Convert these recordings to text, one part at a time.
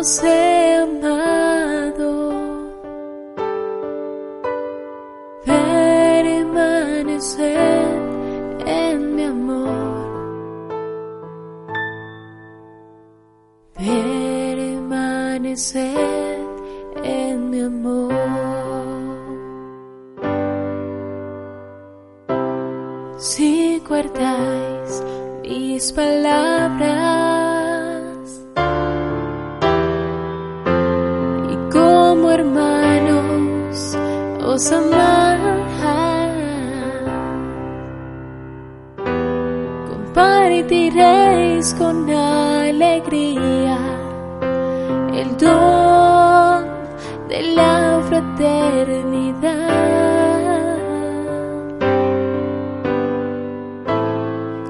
os amado. Permanecer en mi amor. Permanecer en mi amor. Si guardáis mis palabras os amáis, compartiréis con alegría el don de la fraternidad.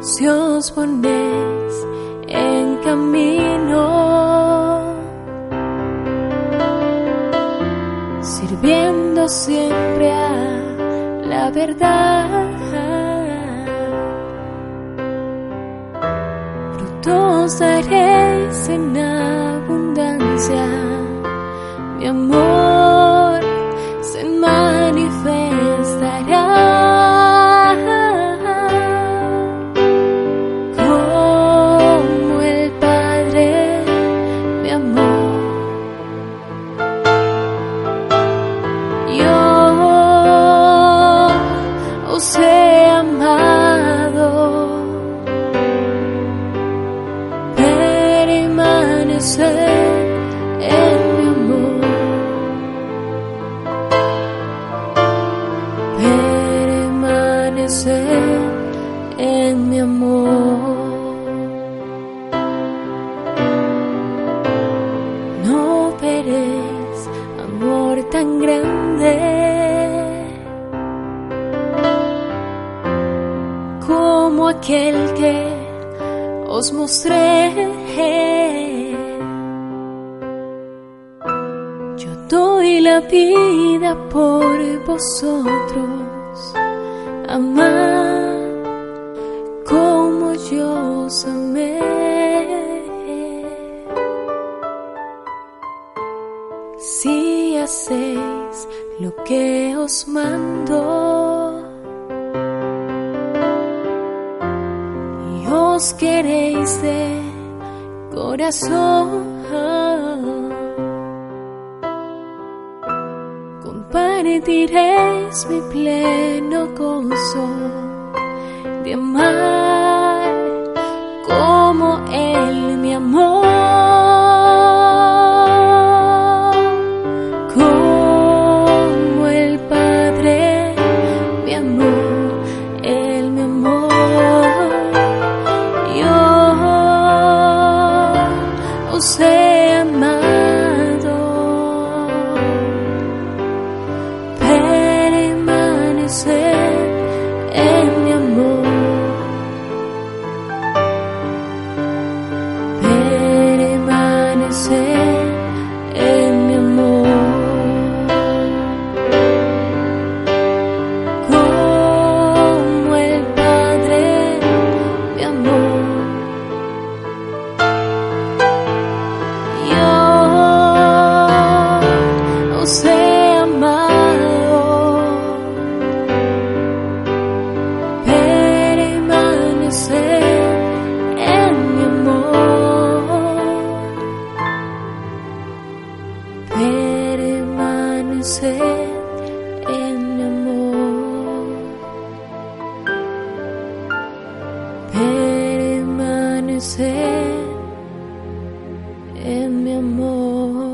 Si os ponéis en camino, sirviendo siempre a la verdad. Frutos daréis en abundancia, mi amor os he amado, permanecer en mi amor, permanecer en mi amor. Aquel que os mostré. Yo doy la vida por vosotros, amad como yo os amé. Si hacéis lo que os mando y os queréis de corazón, compartiréis mi pleno gozo de amar como Él me amó. En mi. Permanecer en mi amor.